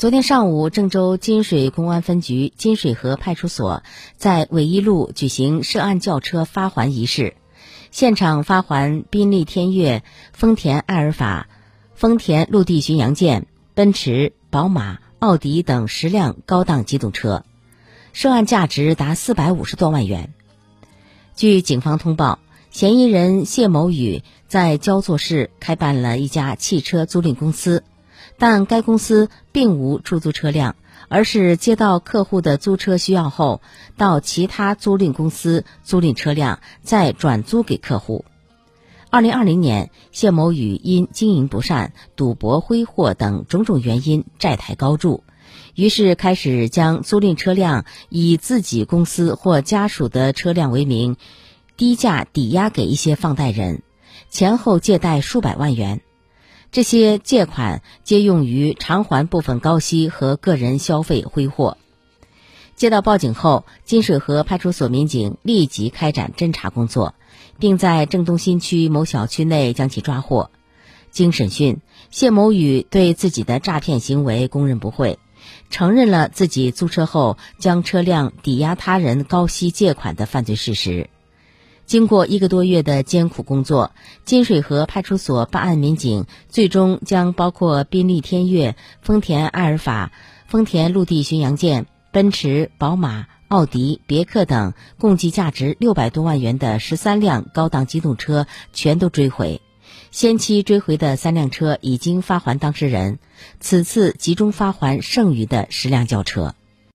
昨天上午，郑州金水公安分局金水河派出所，在纬一路举行涉案轿车发还仪式。现场发还宾利天越、丰田埃尔法、丰田陆地巡洋舰、奔驰、宝马、奥迪等十辆高档机动车，涉案价值达四百五十多万元。据警方通报，嫌疑人谢某宇在焦作市开办了一家汽车租赁公司。但该公司并无出租车辆，而是接到客户的租车需要后，到其他租赁公司租赁车辆，再转租给客户。二零二零年，谢某宇因经营不善、赌博挥霍等种种原因债台高筑，于是开始将租赁车辆以自己公司或家属的车辆为名，低价抵押给一些放贷人，前后借贷数百万元。这些借款皆用于偿还部分高息和个人消费挥霍。接到报警后，金水河派出所民警立即开展侦查工作，并在郑东新区某小区内将其抓获。经审讯，谢某宇对自己的诈骗行为供认不讳，承认了自己租车后将车辆抵押他人高息借款的犯罪事实。经过一个多月的艰苦工作，金水河派出所办案民警最终将包括宾利天越、丰田埃尔法、丰田陆地巡洋舰、奔驰、宝马、奥迪、别克等共计价值六百多万元的十三辆高档机动车全都追回。先期追回的三辆车已经发还当事人，此次集中发还剩余的十辆轿车。